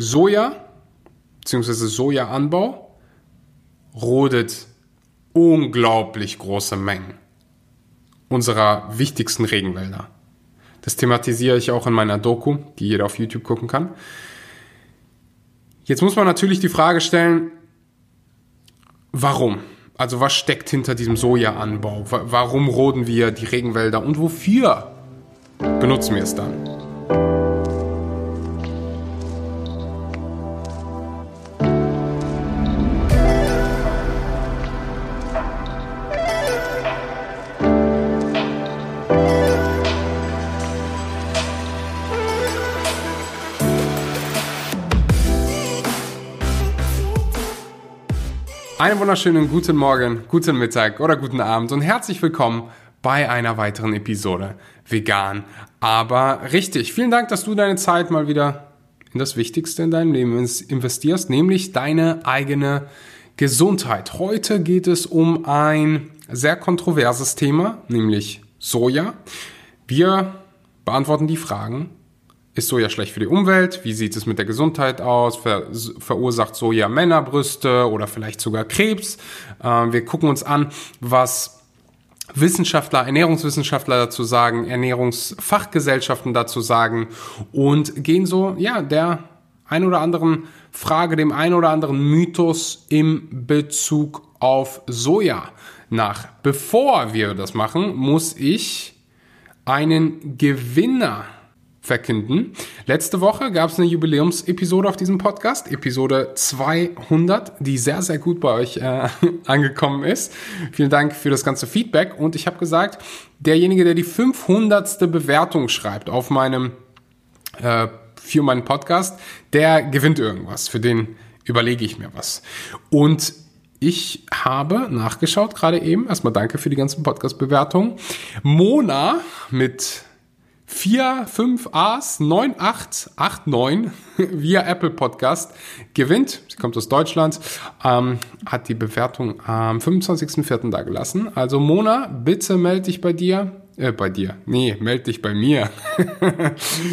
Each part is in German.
Soja bzw. Sojaanbau rodet unglaublich große Mengen unserer wichtigsten Regenwälder. Das thematisiere ich auch in meiner Doku, die jeder auf YouTube gucken kann. Jetzt muss man natürlich die Frage stellen, warum? Also was steckt hinter diesem Sojaanbau? Warum roden wir die Regenwälder und wofür benutzen wir es dann? Einen wunderschönen guten Morgen, guten Mittag oder guten Abend und herzlich willkommen bei einer weiteren Episode Vegan, aber richtig. Vielen Dank, dass du deine Zeit mal wieder in das Wichtigste in deinem Leben investierst, nämlich deine eigene Gesundheit. Heute geht es um ein sehr kontroverses Thema, nämlich Soja. Wir beantworten die Fragen, ist Soja schlecht für die Umwelt? Wie sieht es mit der Gesundheit aus? Ver verursacht Soja Männerbrüste oder vielleicht sogar Krebs? Äh, wir gucken uns an, was Wissenschaftler, Ernährungswissenschaftler dazu sagen, Ernährungsfachgesellschaften dazu sagen und gehen so, ja, der ein oder anderen Frage, dem ein oder anderen Mythos im Bezug auf Soja nach. Bevor wir das machen, muss ich einen Gewinner verkünden. Letzte Woche gab es eine Jubiläumsepisode auf diesem Podcast, Episode 200, die sehr, sehr gut bei euch äh, angekommen ist. Vielen Dank für das ganze Feedback und ich habe gesagt, derjenige, der die 500. Bewertung schreibt auf meinem äh, für meinen Podcast, der gewinnt irgendwas. Für den überlege ich mir was. Und ich habe nachgeschaut gerade eben. Erstmal danke für die ganzen Podcast-Bewertungen. Mona mit 4, 5 A's 9889 via Apple Podcast gewinnt. Sie kommt aus Deutschland, ähm, hat die Bewertung am 25.04. da gelassen. Also Mona, bitte melde dich bei dir. Äh, bei dir. Nee, melde dich bei mir.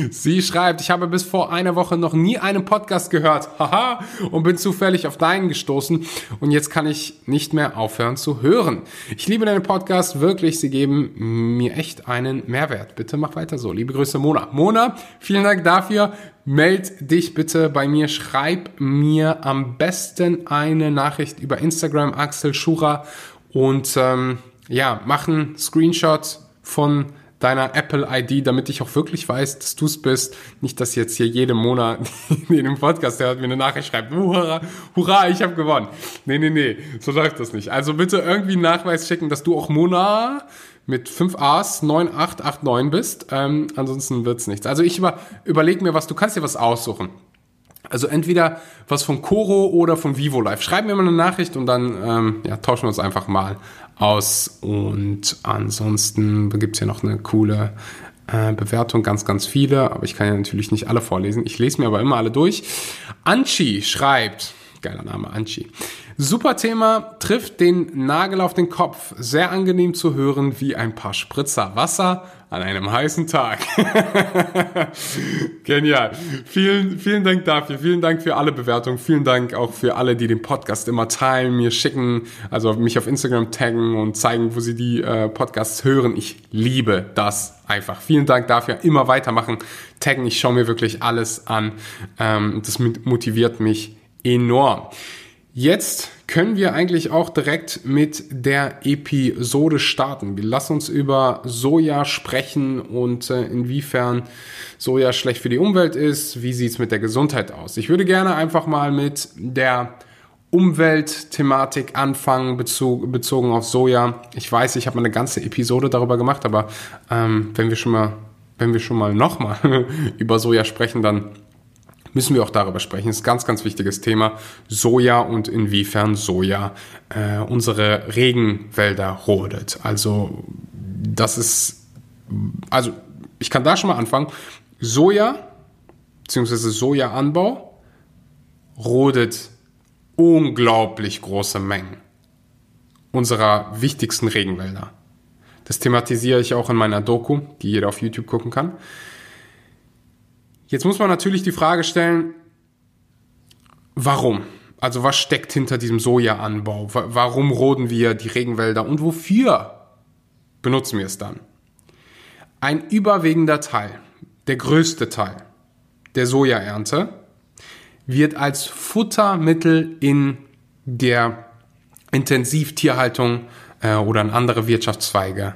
Sie schreibt, ich habe bis vor einer Woche noch nie einen Podcast gehört. Haha. und bin zufällig auf deinen gestoßen. Und jetzt kann ich nicht mehr aufhören zu hören. Ich liebe deine Podcast wirklich. Sie geben mir echt einen Mehrwert. Bitte mach weiter so. Liebe Grüße, Mona. Mona, vielen Dank dafür. Meld dich bitte bei mir. Schreib mir am besten eine Nachricht über Instagram, Axel Schura. Und ähm, ja, mach einen Screenshot von deiner Apple-ID, damit ich auch wirklich weiß, dass du es bist. Nicht, dass jetzt hier jede Monat in dem Podcast hört, mir eine Nachricht schreibt, hurra, hurra, ich habe gewonnen. Nee, nee, nee, so läuft das nicht. Also bitte irgendwie einen Nachweis schicken, dass du auch Mona mit 5 A's 9889 bist. Ähm, ansonsten wird's nichts. Also ich über, überleg mir was, du kannst dir was aussuchen. Also entweder was von Coro oder von Vivo Live. Schreib mir mal eine Nachricht und dann ähm, ja, tauschen wir uns einfach mal aus. Und ansonsten gibt es hier noch eine coole äh, Bewertung, ganz, ganz viele, aber ich kann ja natürlich nicht alle vorlesen. Ich lese mir aber immer alle durch. Anchi schreibt, geiler Name, Anchi. Super Thema, trifft den Nagel auf den Kopf. Sehr angenehm zu hören wie ein paar Spritzer Wasser an einem heißen Tag. Genial. Vielen, vielen Dank dafür. Vielen Dank für alle Bewertungen. Vielen Dank auch für alle, die den Podcast immer teilen, mir schicken, also mich auf Instagram taggen und zeigen, wo sie die äh, Podcasts hören. Ich liebe das einfach. Vielen Dank dafür. Immer weitermachen. Taggen. Ich schaue mir wirklich alles an. Ähm, das motiviert mich enorm. Jetzt können wir eigentlich auch direkt mit der Episode starten. Wir lassen uns über Soja sprechen und äh, inwiefern Soja schlecht für die Umwelt ist. Wie sieht's mit der Gesundheit aus? Ich würde gerne einfach mal mit der Umweltthematik anfangen, bezog, bezogen auf Soja. Ich weiß, ich habe mal eine ganze Episode darüber gemacht, aber ähm, wenn wir schon mal, wenn wir schon mal nochmal über Soja sprechen, dann müssen wir auch darüber sprechen. Das ist ein ganz, ganz wichtiges Thema. Soja und inwiefern Soja äh, unsere Regenwälder rodet. Also das ist, also ich kann da schon mal anfangen. Soja bzw. Sojaanbau rodet unglaublich große Mengen unserer wichtigsten Regenwälder. Das thematisiere ich auch in meiner Doku, die jeder auf YouTube gucken kann. Jetzt muss man natürlich die Frage stellen, warum? Also was steckt hinter diesem Sojaanbau? Warum roden wir die Regenwälder und wofür benutzen wir es dann? Ein überwiegender Teil, der größte Teil der Sojaernte wird als Futtermittel in der Intensivtierhaltung äh, oder in andere Wirtschaftszweige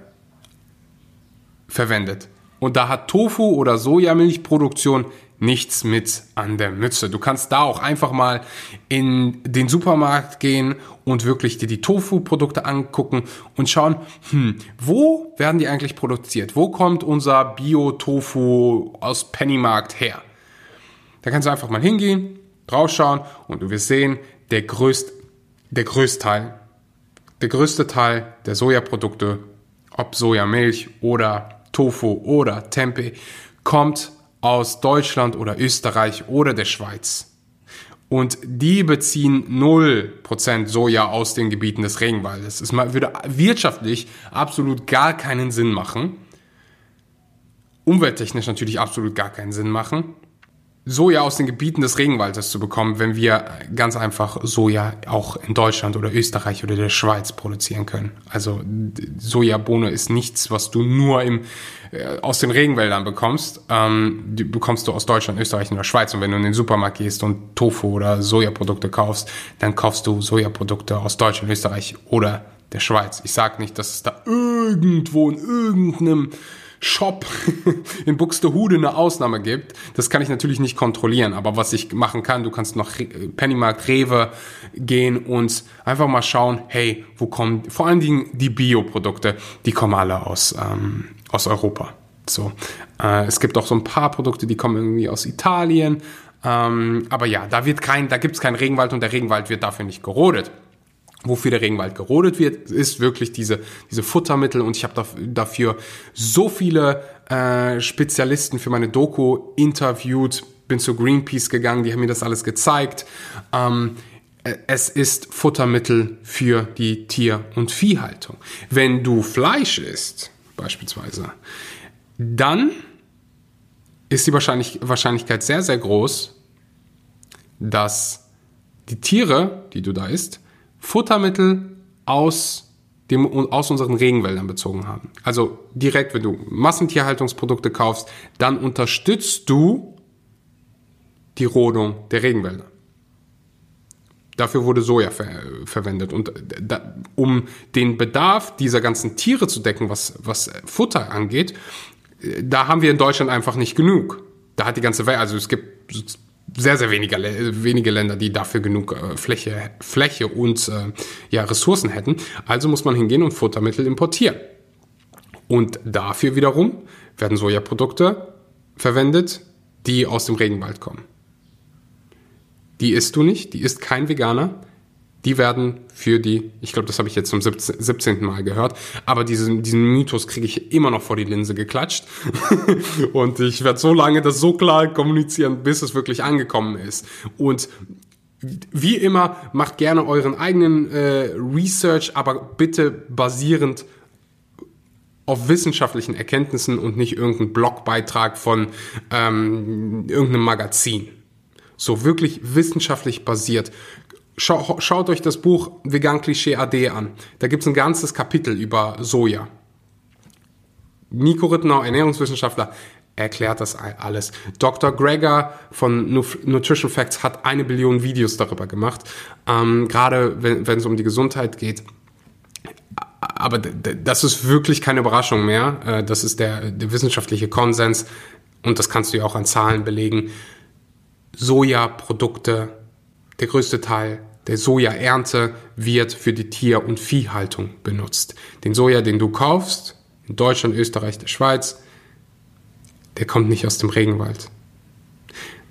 verwendet. Und da hat Tofu oder Sojamilchproduktion nichts mit an der Mütze. Du kannst da auch einfach mal in den Supermarkt gehen und wirklich dir die Tofu-Produkte angucken und schauen, hm, wo werden die eigentlich produziert? Wo kommt unser Bio-Tofu aus Pennymarkt her? Da kannst du einfach mal hingehen, draufschauen und du wirst sehen, der größte, der größte Teil, der größte Teil der Sojaprodukte, ob Sojamilch oder Tofu oder Tempeh, kommt aus Deutschland oder Österreich oder der Schweiz. Und die beziehen 0% Soja aus den Gebieten des Regenwaldes. Es würde wirtschaftlich absolut gar keinen Sinn machen. Umwelttechnisch natürlich absolut gar keinen Sinn machen. Soja aus den Gebieten des Regenwaldes zu bekommen, wenn wir ganz einfach Soja auch in Deutschland oder Österreich oder der Schweiz produzieren können. Also Sojabohne ist nichts, was du nur im, äh, aus den Regenwäldern bekommst. Ähm, die bekommst du aus Deutschland, Österreich und der Schweiz. Und wenn du in den Supermarkt gehst und Tofu oder Sojaprodukte kaufst, dann kaufst du Sojaprodukte aus Deutschland, Österreich oder der Schweiz. Ich sage nicht, dass es da irgendwo in irgendeinem Shop in Buxtehude eine Ausnahme gibt. Das kann ich natürlich nicht kontrollieren, aber was ich machen kann, du kannst noch Pennymarkt, Rewe gehen und einfach mal schauen, hey, wo kommen vor allen Dingen die Bioprodukte, die kommen alle aus, ähm, aus Europa. So, äh, es gibt auch so ein paar Produkte, die kommen irgendwie aus Italien, ähm, aber ja, da wird kein, da gibt's keinen Regenwald und der Regenwald wird dafür nicht gerodet wofür der Regenwald gerodet wird, ist wirklich diese, diese Futtermittel und ich habe dafür so viele äh, Spezialisten für meine Doku interviewt, bin zu Greenpeace gegangen, die haben mir das alles gezeigt. Ähm, äh, es ist Futtermittel für die Tier- und Viehhaltung. Wenn du Fleisch isst, beispielsweise, dann ist die Wahrscheinlich Wahrscheinlichkeit sehr, sehr groß, dass die Tiere, die du da isst, Futtermittel aus, dem, aus unseren Regenwäldern bezogen haben. Also direkt, wenn du Massentierhaltungsprodukte kaufst, dann unterstützt du die Rodung der Regenwälder. Dafür wurde Soja ver verwendet. Und da, um den Bedarf dieser ganzen Tiere zu decken, was, was Futter angeht, da haben wir in Deutschland einfach nicht genug. Da hat die ganze Welt, also es gibt sehr, sehr wenige, wenige Länder, die dafür genug äh, Fläche, Fläche und äh, ja, Ressourcen hätten. Also muss man hingehen und Futtermittel importieren. Und dafür wiederum werden Sojaprodukte verwendet, die aus dem Regenwald kommen. Die isst du nicht, die isst kein Veganer, die werden für die, ich glaube, das habe ich jetzt zum 17. Mal gehört, aber diesen, diesen Mythos kriege ich immer noch vor die Linse geklatscht. und ich werde so lange das so klar kommunizieren, bis es wirklich angekommen ist. Und wie immer, macht gerne euren eigenen äh, Research, aber bitte basierend auf wissenschaftlichen Erkenntnissen und nicht irgendein Blogbeitrag von ähm, irgendeinem Magazin. So wirklich wissenschaftlich basiert. Schau, schaut euch das Buch Vegan Klischee AD an. Da gibt es ein ganzes Kapitel über Soja. Nico Rittenau, Ernährungswissenschaftler, erklärt das alles. Dr. Greger von Nutrition Facts hat eine Billion Videos darüber gemacht, ähm, gerade wenn, wenn es um die Gesundheit geht. Aber das ist wirklich keine Überraschung mehr. Äh, das ist der, der wissenschaftliche Konsens und das kannst du ja auch an Zahlen belegen. Sojaprodukte der größte Teil der Sojaernte wird für die Tier- und Viehhaltung benutzt. Den Soja, den du kaufst, in Deutschland, Österreich, der Schweiz, der kommt nicht aus dem Regenwald.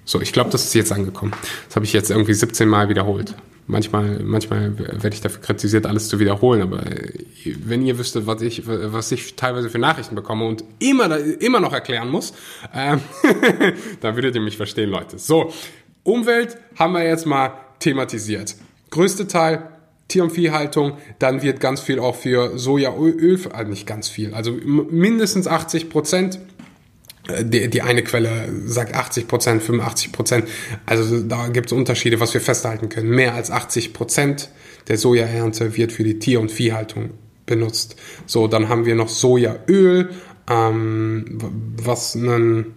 So, ich glaube, das ist jetzt angekommen. Das habe ich jetzt irgendwie 17 Mal wiederholt. Manchmal, manchmal werde ich dafür kritisiert, alles zu wiederholen, aber wenn ihr wüsstet, was ich, was ich teilweise für Nachrichten bekomme und immer, immer noch erklären muss, äh, dann würdet ihr mich verstehen, Leute. So, Umwelt haben wir jetzt mal thematisiert. Größte Teil Tier- und Viehhaltung, dann wird ganz viel auch für Sojaöl, also nicht ganz viel, also mindestens 80 Prozent äh, die, die eine Quelle sagt 80 Prozent, 85 Prozent. Also da gibt es Unterschiede, was wir festhalten können. Mehr als 80 Prozent der Sojaernte wird für die Tier- und Viehhaltung benutzt. So, dann haben wir noch Sojaöl, ähm, was einen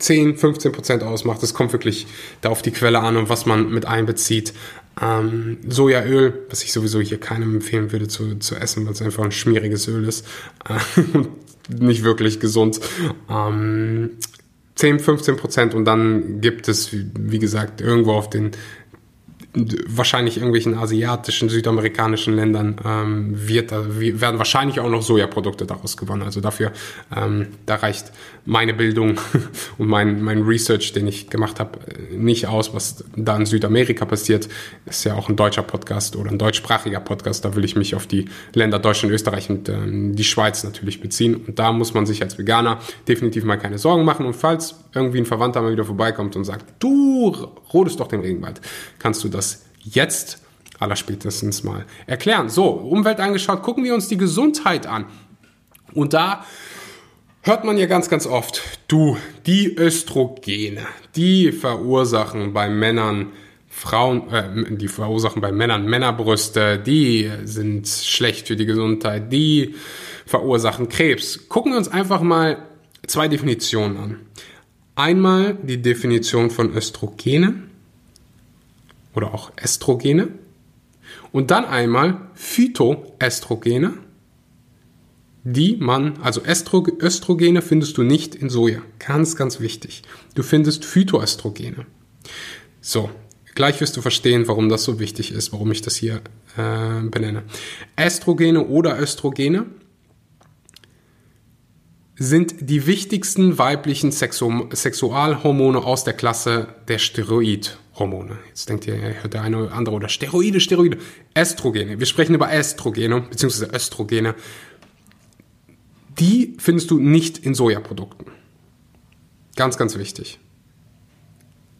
10, 15 Prozent ausmacht. Es kommt wirklich da auf die Quelle an und was man mit einbezieht. Ähm, Sojaöl, was ich sowieso hier keinem empfehlen würde zu, zu essen, weil es einfach ein schmieriges Öl ist und nicht wirklich gesund. Ähm, 10, 15 Prozent und dann gibt es, wie gesagt, irgendwo auf den wahrscheinlich irgendwelchen asiatischen, südamerikanischen Ländern ähm, wird, werden wahrscheinlich auch noch Sojaprodukte daraus gewonnen. Also dafür, ähm, da reicht meine Bildung und mein, mein Research, den ich gemacht habe, nicht aus, was da in Südamerika passiert. Ist ja auch ein deutscher Podcast oder ein deutschsprachiger Podcast. Da will ich mich auf die Länder Deutschland, Österreich und ähm, die Schweiz natürlich beziehen. Und da muss man sich als Veganer definitiv mal keine Sorgen machen. Und falls irgendwie ein Verwandter mal wieder vorbeikommt und sagt, du rodest doch den Regenwald, kannst du das jetzt allerspätestens mal erklären. So, Umwelt angeschaut, gucken wir uns die Gesundheit an. Und da hört man ja ganz, ganz oft, du, die Östrogene, die verursachen bei Männern Frauen, äh, die verursachen bei Männern Männerbrüste, die sind schlecht für die Gesundheit, die verursachen Krebs. Gucken wir uns einfach mal zwei Definitionen an. Einmal die Definition von Östrogene oder auch Estrogene. Und dann einmal Phytoestrogene, die man, also Estro, Östrogene findest du nicht in Soja. Ganz, ganz wichtig. Du findest Phytoestrogene. So, gleich wirst du verstehen, warum das so wichtig ist, warum ich das hier äh, benenne. Estrogene oder Östrogene sind die wichtigsten weiblichen Sexu Sexualhormone aus der Klasse der Steroidhormone. Jetzt denkt ihr, hört der eine oder andere oder Steroide, Steroide. Estrogene. Wir sprechen über Estrogene bzw. Östrogene. Die findest du nicht in Sojaprodukten. Ganz, ganz wichtig.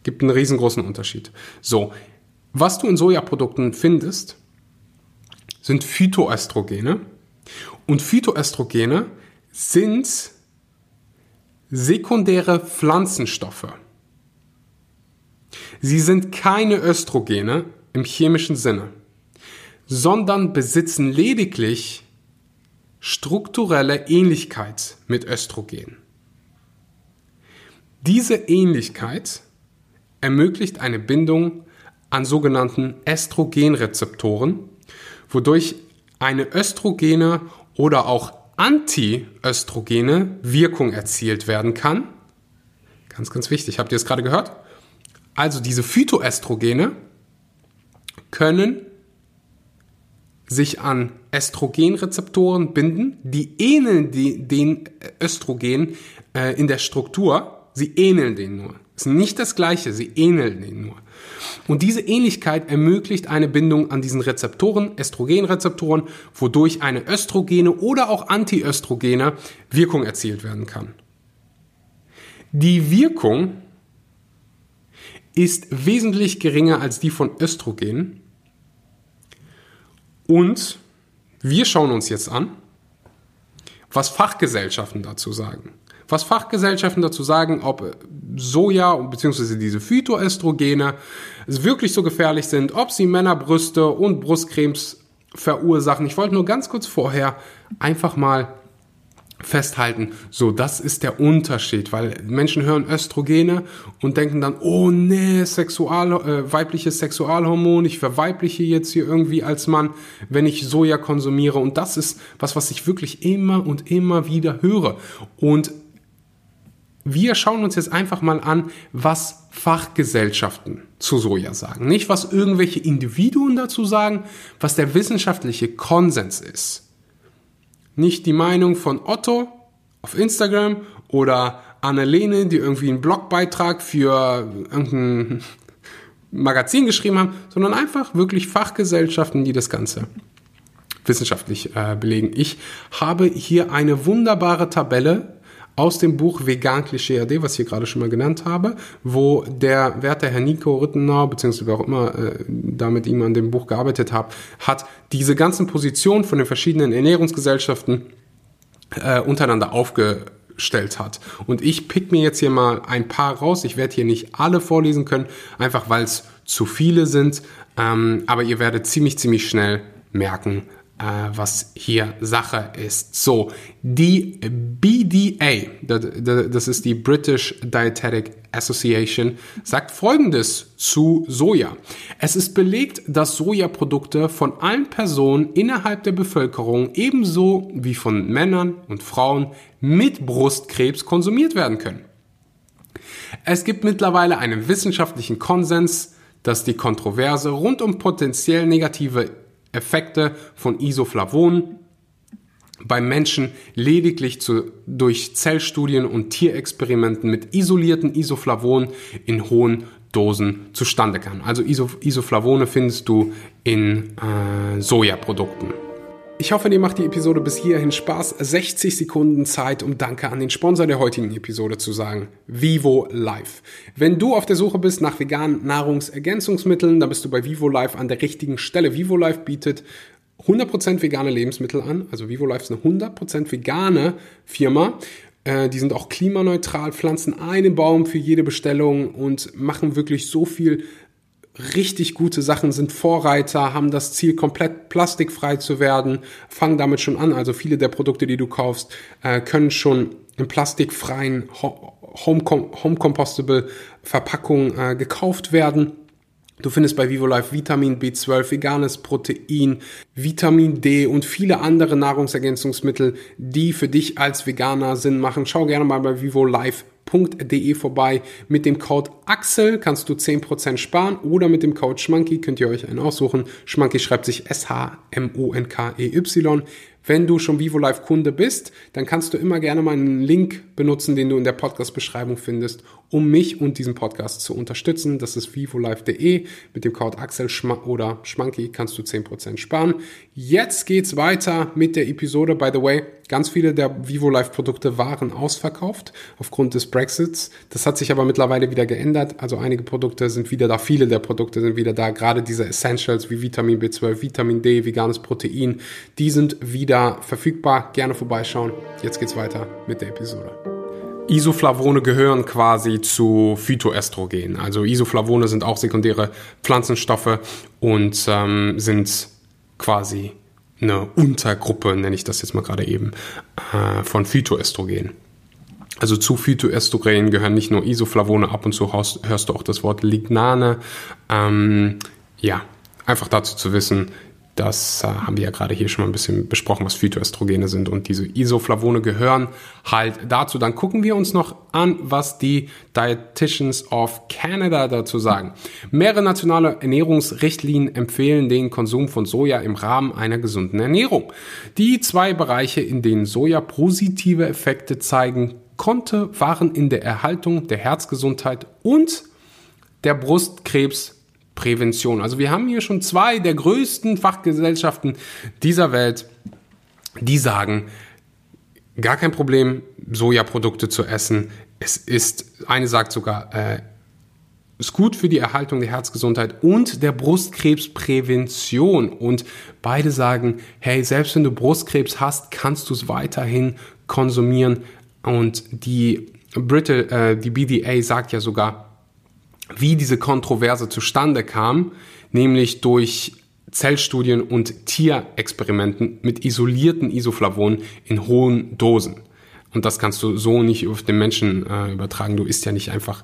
Gibt einen riesengroßen Unterschied. So, was du in Sojaprodukten findest, sind Phytoestrogene. Und Phytoestrogene sind sekundäre Pflanzenstoffe. Sie sind keine Östrogene im chemischen Sinne, sondern besitzen lediglich strukturelle Ähnlichkeit mit Östrogen. Diese Ähnlichkeit ermöglicht eine Bindung an sogenannten Östrogenrezeptoren, wodurch eine Östrogene oder auch Antiöstrogene Wirkung erzielt werden kann. Ganz, ganz wichtig. Habt ihr es gerade gehört? Also diese Phytoestrogene können sich an Östrogenrezeptoren binden, die ähneln die, den Östrogen äh, in der Struktur. Sie ähneln den nur. Es ist nicht das gleiche, sie ähneln den nur. Und diese Ähnlichkeit ermöglicht eine Bindung an diesen Rezeptoren, Östrogenrezeptoren, wodurch eine östrogene oder auch antiöstrogene Wirkung erzielt werden kann. Die Wirkung ist wesentlich geringer als die von Östrogen. Und wir schauen uns jetzt an, was Fachgesellschaften dazu sagen was Fachgesellschaften dazu sagen, ob Soja bzw. diese Phytoestrogene wirklich so gefährlich sind, ob sie Männerbrüste und Brustcremes verursachen. Ich wollte nur ganz kurz vorher einfach mal festhalten, so das ist der Unterschied, weil Menschen hören Östrogene und denken dann, oh nee, Sexual, äh, weibliches Sexualhormon, ich verweibliche jetzt hier irgendwie als Mann, wenn ich Soja konsumiere und das ist was, was ich wirklich immer und immer wieder höre und wir schauen uns jetzt einfach mal an, was Fachgesellschaften zu Soja sagen. Nicht, was irgendwelche Individuen dazu sagen, was der wissenschaftliche Konsens ist. Nicht die Meinung von Otto auf Instagram oder Annalene, die irgendwie einen Blogbeitrag für irgendein Magazin geschrieben haben, sondern einfach wirklich Fachgesellschaften, die das Ganze wissenschaftlich äh, belegen. Ich habe hier eine wunderbare Tabelle aus dem Buch Vegan Klischee AD, was ich hier gerade schon mal genannt habe, wo der werte Herr Nico Rittenau, beziehungsweise wer auch immer äh, da mit ihm an dem Buch gearbeitet hat, hat diese ganzen Positionen von den verschiedenen Ernährungsgesellschaften äh, untereinander zusammengestellt hat. Und ich pick mir jetzt hier mal ein paar raus. Ich werde hier nicht alle vorlesen können, einfach weil es zu viele sind. Ähm, aber ihr werdet ziemlich, ziemlich schnell merken, was hier Sache ist. So, die BDA, das ist die British Dietetic Association, sagt Folgendes zu Soja. Es ist belegt, dass Sojaprodukte von allen Personen innerhalb der Bevölkerung ebenso wie von Männern und Frauen mit Brustkrebs konsumiert werden können. Es gibt mittlerweile einen wissenschaftlichen Konsens, dass die Kontroverse rund um potenziell negative Effekte von Isoflavonen beim Menschen lediglich zu, durch Zellstudien und Tierexperimenten mit isolierten Isoflavonen in hohen Dosen zustande kann. Also Isoflavone findest du in äh, Sojaprodukten. Ich hoffe, dir macht die Episode bis hierhin Spaß. 60 Sekunden Zeit, um Danke an den Sponsor der heutigen Episode zu sagen. Vivo Life. Wenn du auf der Suche bist nach veganen Nahrungsergänzungsmitteln, dann bist du bei Vivo Life an der richtigen Stelle. Vivo Life bietet 100% vegane Lebensmittel an. Also Vivo Life ist eine 100% vegane Firma. Äh, die sind auch klimaneutral, pflanzen einen Baum für jede Bestellung und machen wirklich so viel richtig gute Sachen, sind Vorreiter, haben das Ziel, komplett plastikfrei zu werden, fangen damit schon an. Also viele der Produkte, die du kaufst, äh, können schon in plastikfreien Home, Home Compostable Verpackungen äh, gekauft werden. Du findest bei VivoLife Vitamin B12, veganes Protein, Vitamin D und viele andere Nahrungsergänzungsmittel, die für dich als Veganer Sinn machen. Schau gerne mal bei VivoLife schmanky.de vorbei. Mit dem Code Axel kannst du 10% sparen oder mit dem Code Schmanky könnt ihr euch einen aussuchen. Schmanky schreibt sich S-H-M-O-N-K-E-Y. Wenn du schon Vivo Live Kunde bist, dann kannst du immer gerne mal einen Link benutzen, den du in der Podcast-Beschreibung findest, um mich und diesen Podcast zu unterstützen. Das ist vivolive.de. Mit dem Code Axel oder Schmanky kannst du 10% sparen. Jetzt geht's weiter mit der Episode. By the way, ganz viele der Vivo Live Produkte waren ausverkauft aufgrund des Brexits. Das hat sich aber mittlerweile wieder geändert. Also einige Produkte sind wieder da. Viele der Produkte sind wieder da. Gerade diese Essentials wie Vitamin B12, Vitamin D, veganes Protein, die sind wieder wieder verfügbar. Gerne vorbeischauen. Jetzt geht's weiter mit der Episode. Isoflavone gehören quasi zu Phytoestrogen. Also Isoflavone sind auch sekundäre Pflanzenstoffe und ähm, sind quasi eine Untergruppe, nenne ich das jetzt mal gerade eben, äh, von Phytoestrogen. Also zu Phytoestrogen gehören nicht nur Isoflavone, ab und zu hörst, hörst du auch das Wort Lignane. Ähm, ja, einfach dazu zu wissen, das äh, haben wir ja gerade hier schon mal ein bisschen besprochen, was Phytoestrogene sind und diese Isoflavone gehören halt dazu. Dann gucken wir uns noch an, was die Dietitians of Canada dazu sagen. Mehrere nationale Ernährungsrichtlinien empfehlen den Konsum von Soja im Rahmen einer gesunden Ernährung. Die zwei Bereiche, in denen Soja positive Effekte zeigen konnte, waren in der Erhaltung der Herzgesundheit und der Brustkrebs Prävention. Also wir haben hier schon zwei der größten Fachgesellschaften dieser Welt, die sagen, gar kein Problem, Sojaprodukte zu essen. Es ist, eine sagt sogar, äh, ist gut für die Erhaltung der Herzgesundheit und der Brustkrebsprävention. Und beide sagen, hey, selbst wenn du Brustkrebs hast, kannst du es weiterhin konsumieren. Und die, Britte, äh, die BDA sagt ja sogar, wie diese Kontroverse zustande kam, nämlich durch Zellstudien und Tierexperimenten mit isolierten Isoflavonen in hohen Dosen. Und das kannst du so nicht auf den Menschen äh, übertragen. Du isst ja nicht einfach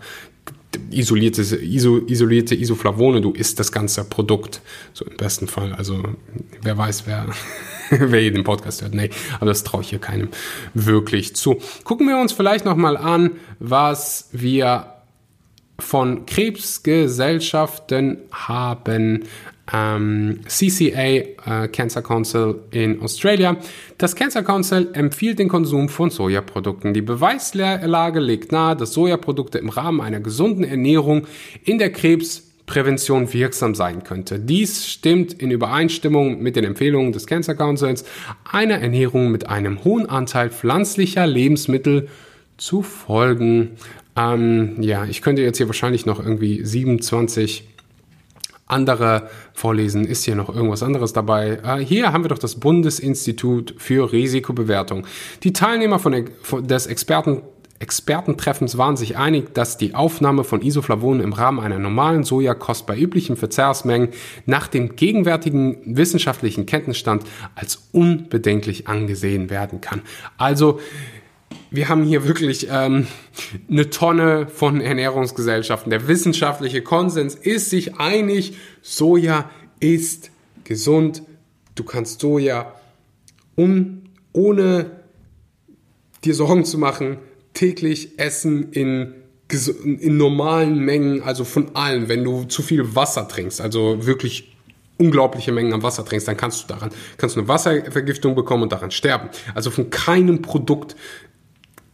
isolierte, iso, isolierte Isoflavone, du isst das ganze Produkt. So im besten Fall. Also wer weiß, wer, wer hier den Podcast hört. Nee, aber das traue ich hier keinem wirklich zu. Gucken wir uns vielleicht nochmal an, was wir von Krebsgesellschaften haben ähm, CCA, äh, Cancer Council in Australia. Das Cancer Council empfiehlt den Konsum von Sojaprodukten. Die Beweislage legt nahe, dass Sojaprodukte im Rahmen einer gesunden Ernährung in der Krebsprävention wirksam sein könnte. Dies stimmt in Übereinstimmung mit den Empfehlungen des Cancer Councils, einer Ernährung mit einem hohen Anteil pflanzlicher Lebensmittel zu folgen. Ähm, ja, ich könnte jetzt hier wahrscheinlich noch irgendwie 27 andere vorlesen. Ist hier noch irgendwas anderes dabei? Äh, hier haben wir doch das Bundesinstitut für Risikobewertung. Die Teilnehmer von, von des Experten Expertentreffens waren sich einig, dass die Aufnahme von Isoflavonen im Rahmen einer normalen Sojakost bei üblichen Verzehrsmengen nach dem gegenwärtigen wissenschaftlichen Kenntnisstand als unbedenklich angesehen werden kann. Also wir haben hier wirklich ähm, eine Tonne von Ernährungsgesellschaften. Der wissenschaftliche Konsens ist sich einig, Soja ist gesund. Du kannst Soja um, ohne dir Sorgen zu machen, täglich essen in, in normalen Mengen, also von allem. Wenn du zu viel Wasser trinkst, also wirklich unglaubliche Mengen an Wasser trinkst, dann kannst du daran, kannst du eine Wasservergiftung bekommen und daran sterben. Also von keinem Produkt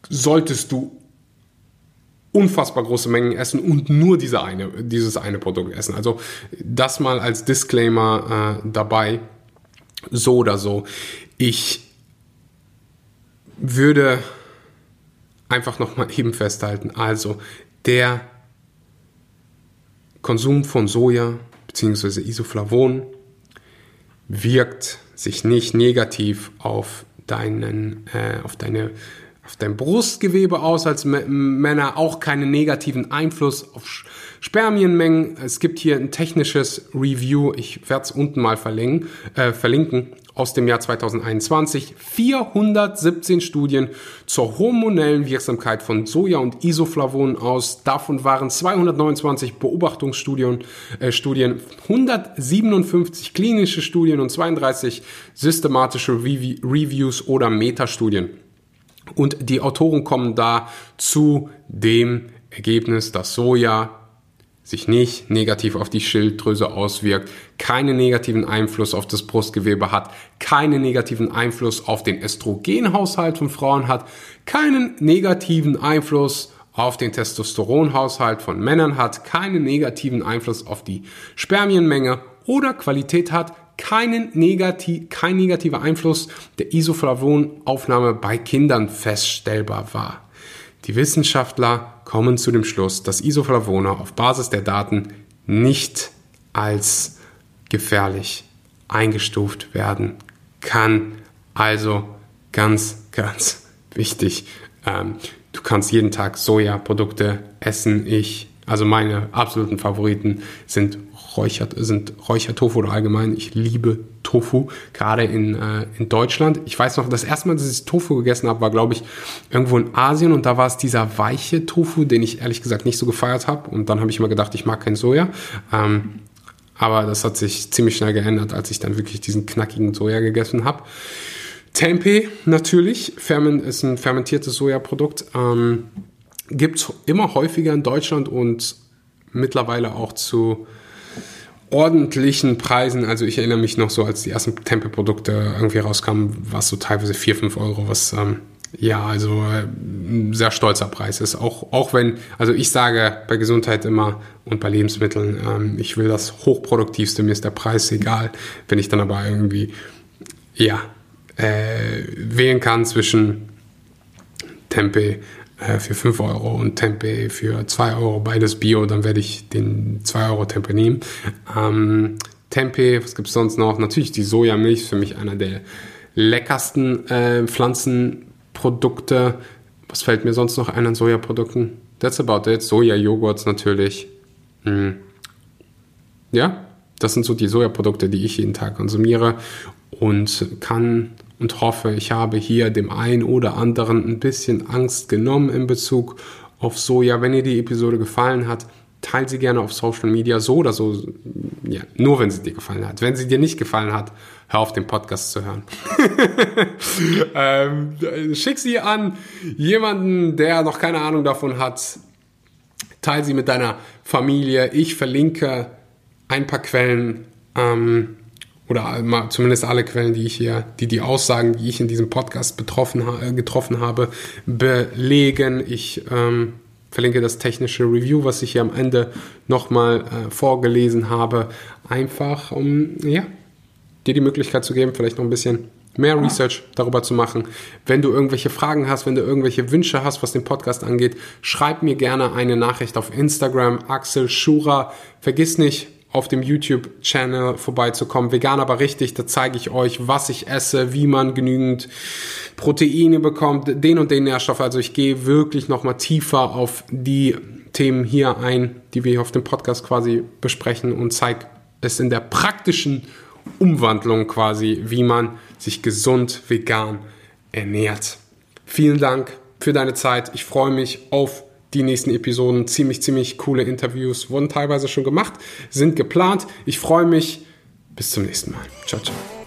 solltest du unfassbar große Mengen essen und nur diese eine, dieses eine Produkt essen. Also das mal als Disclaimer äh, dabei. So oder so. Ich würde einfach nochmal eben festhalten. Also der Konsum von Soja bzw. Isoflavon wirkt sich nicht negativ auf deinen, äh, auf deine auf dein Brustgewebe aus als Männer, auch keinen negativen Einfluss auf Spermienmengen. Es gibt hier ein technisches Review, ich werde es unten mal verlinken, äh, verlinken, aus dem Jahr 2021. 417 Studien zur hormonellen Wirksamkeit von Soja und Isoflavonen aus. Davon waren 229 Beobachtungsstudien, äh, Studien, 157 klinische Studien und 32 systematische Rev Reviews oder Metastudien. Und die Autoren kommen da zu dem Ergebnis, dass Soja sich nicht negativ auf die Schilddrüse auswirkt, keinen negativen Einfluss auf das Brustgewebe hat, keinen negativen Einfluss auf den Östrogenhaushalt von Frauen hat, keinen negativen Einfluss auf den Testosteronhaushalt von Männern hat, keinen negativen Einfluss auf die Spermienmenge oder Qualität hat, keinen negativ, kein negativer Einfluss der Isoflavonaufnahme bei Kindern feststellbar war. Die Wissenschaftler kommen zu dem Schluss, dass Isoflavone auf Basis der Daten nicht als gefährlich eingestuft werden kann. Also ganz, ganz wichtig. Ähm, du kannst jeden Tag Sojaprodukte essen. Ich, also meine absoluten Favoriten sind Räuchert, sind Räuchertofu oder allgemein. Ich liebe Tofu, gerade in, äh, in Deutschland. Ich weiß noch, das erste Mal, dass ich Tofu gegessen habe, war, glaube ich, irgendwo in Asien und da war es dieser weiche Tofu, den ich ehrlich gesagt nicht so gefeiert habe. Und dann habe ich immer gedacht, ich mag kein Soja. Ähm, aber das hat sich ziemlich schnell geändert, als ich dann wirklich diesen knackigen Soja gegessen habe. Tempeh natürlich, Ferment, ist ein fermentiertes Sojaprodukt. Ähm, Gibt es immer häufiger in Deutschland und mittlerweile auch zu ordentlichen Preisen. Also ich erinnere mich noch so, als die ersten Tempelprodukte irgendwie rauskamen, war es so teilweise 4, 5 Euro, was ähm, ja, also äh, ein sehr stolzer Preis ist. Auch, auch wenn, also ich sage bei Gesundheit immer und bei Lebensmitteln, ähm, ich will das Hochproduktivste, mir ist der Preis egal. Wenn ich dann aber irgendwie, ja, äh, wählen kann zwischen Tempeh äh, für 5 Euro und Tempeh für 2 Euro, beides Bio, dann werde ich den 2 Euro Tempeh nehmen. Ähm, Tempeh, was gibt es sonst noch? Natürlich die Sojamilch, ist für mich einer der leckersten äh, Pflanzenprodukte. Was fällt mir sonst noch ein an Sojaprodukten? That's about it. Soja-Joghurts natürlich. Hm. Ja, das sind so die Sojaprodukte, die ich jeden Tag konsumiere und kann und hoffe, ich habe hier dem einen oder anderen ein bisschen Angst genommen in Bezug auf Soja. Wenn dir die Episode gefallen hat, teile sie gerne auf Social Media so oder so. Ja, nur wenn sie dir gefallen hat. Wenn sie dir nicht gefallen hat, hör auf den Podcast zu hören. ähm, schick sie an jemanden, der noch keine Ahnung davon hat. Teile sie mit deiner Familie. Ich verlinke ein paar Quellen. Ähm, oder zumindest alle Quellen, die ich hier, die die Aussagen, die ich in diesem Podcast betroffen, äh, getroffen habe, belegen. Ich ähm, verlinke das technische Review, was ich hier am Ende nochmal äh, vorgelesen habe, einfach um ja, dir die Möglichkeit zu geben, vielleicht noch ein bisschen mehr Research darüber zu machen. Wenn du irgendwelche Fragen hast, wenn du irgendwelche Wünsche hast, was den Podcast angeht, schreib mir gerne eine Nachricht auf Instagram, Axel Schura. Vergiss nicht, auf dem YouTube-Channel vorbeizukommen. Vegan aber richtig, da zeige ich euch, was ich esse, wie man genügend Proteine bekommt, den und den Nährstoff. Also ich gehe wirklich nochmal tiefer auf die Themen hier ein, die wir hier auf dem Podcast quasi besprechen und zeige es in der praktischen Umwandlung quasi, wie man sich gesund vegan ernährt. Vielen Dank für deine Zeit. Ich freue mich auf die nächsten Episoden. Ziemlich, ziemlich coole Interviews wurden teilweise schon gemacht, sind geplant. Ich freue mich. Bis zum nächsten Mal. Ciao, ciao.